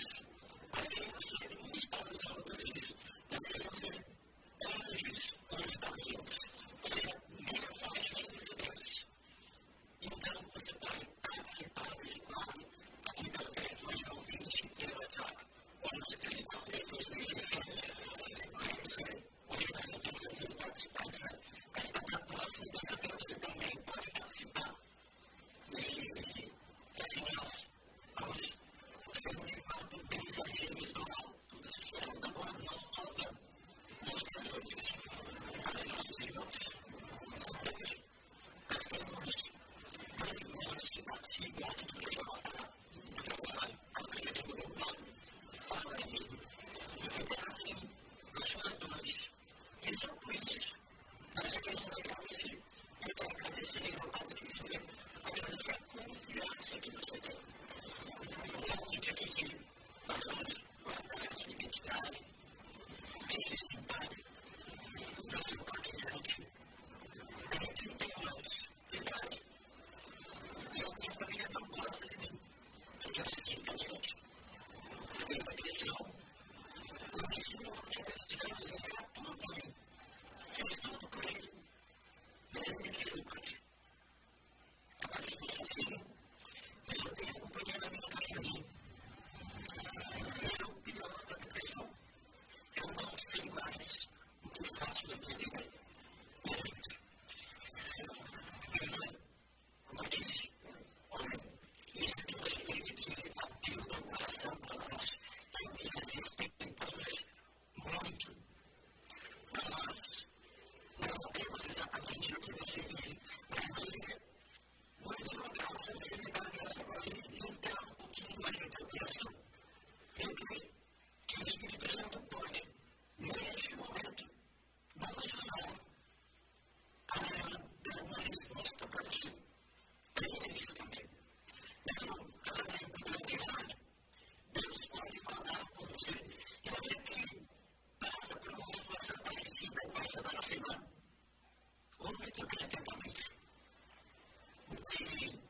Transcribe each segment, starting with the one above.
faz isso. Nós queremos ser anjos uns para os outros, ou seja, mensageiros de Deus. Então, você pode participar desse quadro aqui pelo telefone ao 20 e pelo WhatsApp. 11 343 2600. Você, hoje nós não temos aqui os participantes, né? mas está para a próxima terça-feira você também pode participar. E assim nós vamos ser de fato mensageiros do alto, do céu, da boa nova nos corações para os nossos irmãos. Hoje, nós temos dois irmãos que participam aqui do programa, do programa Palavra de Deus Louvado, Fala Amigo, e que trazem as suas dores. E só por isso, nós já queremos agradecer. Eu quero agradecer ao Paulo Christopher, agradecer a confiança que você tem. E a gente aqui que nós vamos guardar a sua identidade, esse simpático, eu sou caminhante, tenho 31 anos de idade. E a minha família não gosta de mim, porque eu sou caminhante. Eu tenho depressão. Eu ensino a Deus, ele era tudo para mim. Fiz tudo por ele. Mas ele me deixou por aqui. Agora estou sozinho. Só tenho a companhia da minha cachorrinha. Estou pior da depressão. Eu não sei mais o que faço da minha vida. E a gente. Como eu disse, olha, isso que você fez aqui abriu meu coração para nós. Eu e nós respeitamos muito. Nós não sabemos exatamente o que você vive, mas você, dá a graça agora de entrar um pouquinho mais teu coração. Eu creio que o Espírito Santo pode, neste momento, nos usar para dar uma resposta para você. Creia nisso também. Mesmo através do programa de rádio, Deus pode falar com você. E você que passa por uma situação parecida com essa da nossa irmã, ouve também atentamente. O que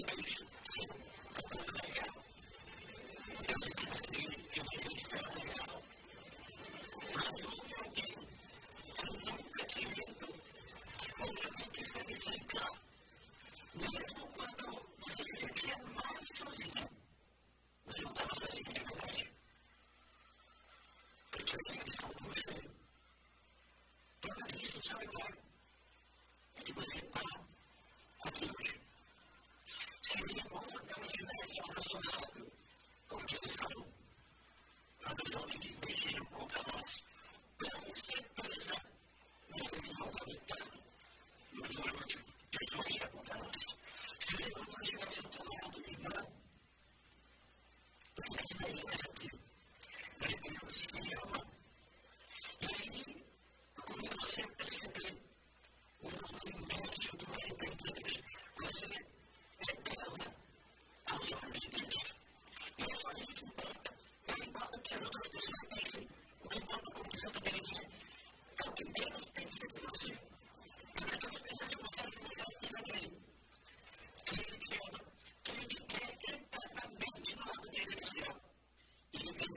isso. Sim, a tudo é real. O teu sentimento de, de rejeição é real. Mas houve alguém que nunca te rejeitou. Houve alguém que esteve sempre lá. Mesmo quando você se sentia mais sozinho, você não estava sozinho de verdade. Porque o Senhor está com você. Prova disso, sabe qual é? É que você está aqui hoje. Se esse amor não estivesse relacionado, como disse Salomão, quando os homens investiram contra nós, com certeza nós teríamos lutado no foro de, fleira contra nós. Se o Senhor não estivesse ao teu lado, minha irmã, você não estaria mais aqui. Mas Deus te ama. E aí, eu convido você a perceber o valor imenso que você tem para Deus. Você é bela aos olhos de Deus. E é só isso que importa. Não importa o que as outras pessoas pensem. O que como Santa é o que Deus pensa de você. E o que Deus pensa de você é que você é filha dele. Que ele te ama. Que ele te quer eternamente no lado dele no céu. Ele veio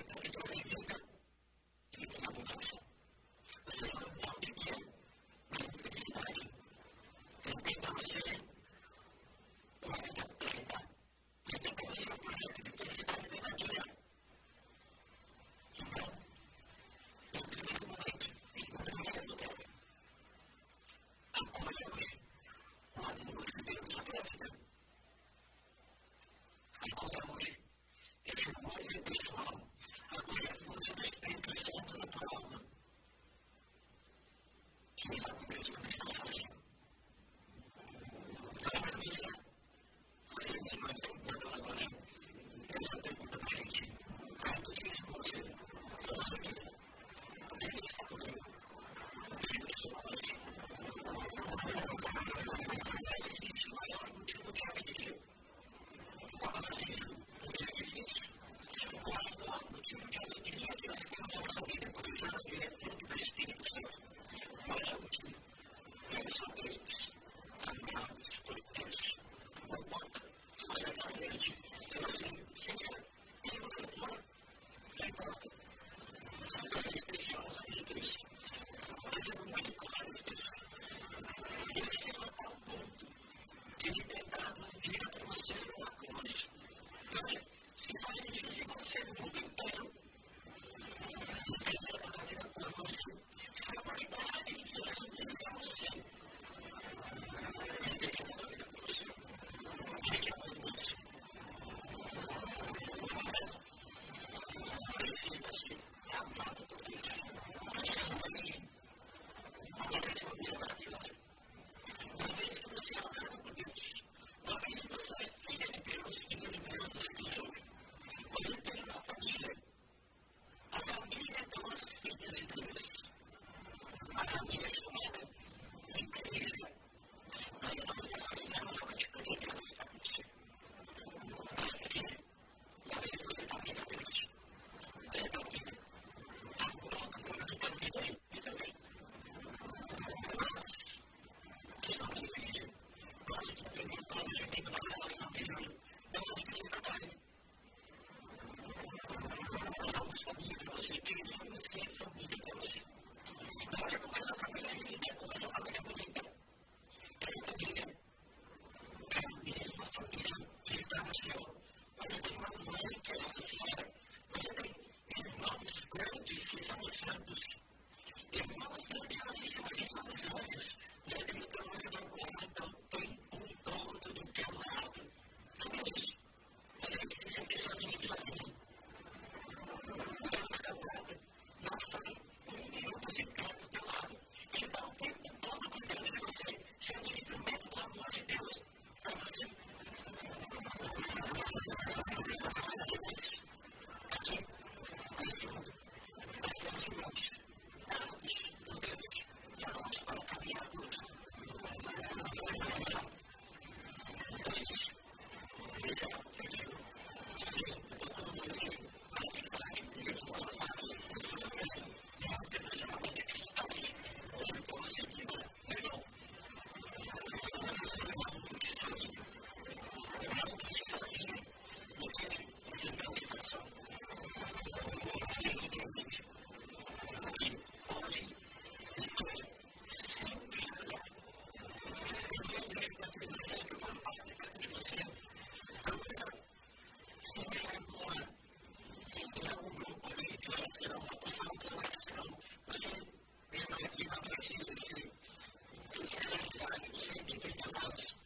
Espírito Santo centro da tua alma. Né? Quem sabe Deus também está. Uma vez que você é amado por Deus, uma vez que você é filha de Deus, filha de Deus, você que ouve, você tem uma família. grandes que são os santos, irmãos grandiosíssimos que são os anjos. Você tem o teu anjo da guarda o tempo todo do teu lado. Sabe disso? Você não se sentir sozinho, sozinho. O teu anjo da guarda não sai um minuto sequer do teu lado. Ele está o tempo todo cuidando de você, sendo um instrumento do amor de Deus para você. chegar à estação de indivíduo pode e quer sim te ajudar. Ele vem ajudar de você, preocupado perto de você, procurar se engajar numa, em algum grupo ali uma pessoa de oração, mesmo aqui, esse, esse, essa mensagem, você tem que.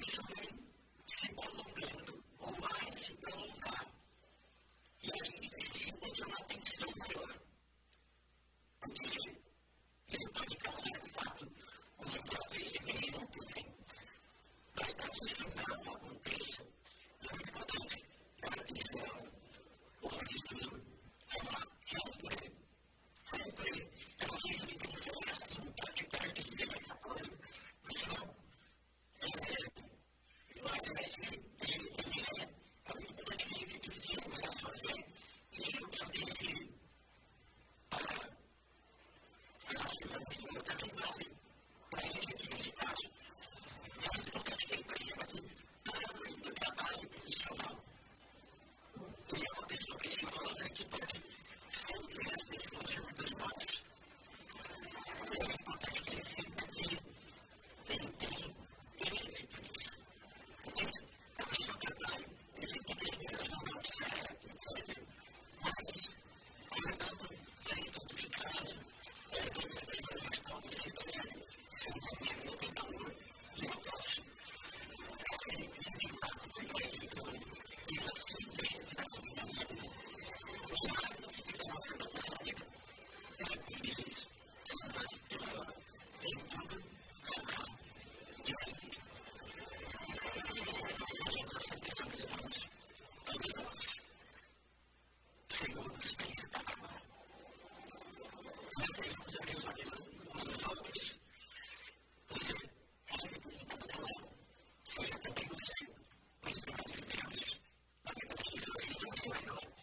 Ou se isso vem se prolongando ou vai se prolongar e aí necessita de uma atenção maior, porque isso pode causar de fato um adoecimento, enfim. Mas para que isso não aconteça, é muito importante dar atenção, ouvir, amar, reze por ele. Reze por ele. Eu não sei se ele tem fé assim, praticante, se ele é apoio, mas se não, é, vai ser, ele, ele é, é muito importante que ele fique firme na sua fé. E o que eu disse para relacionamento anterior também vale para ele aqui nesse caso. É muito importante que ele perceba que, para além do trabalho profissional, ele é uma pessoa preciosa que pode servir as pessoas de muitos modos. E é importante que ele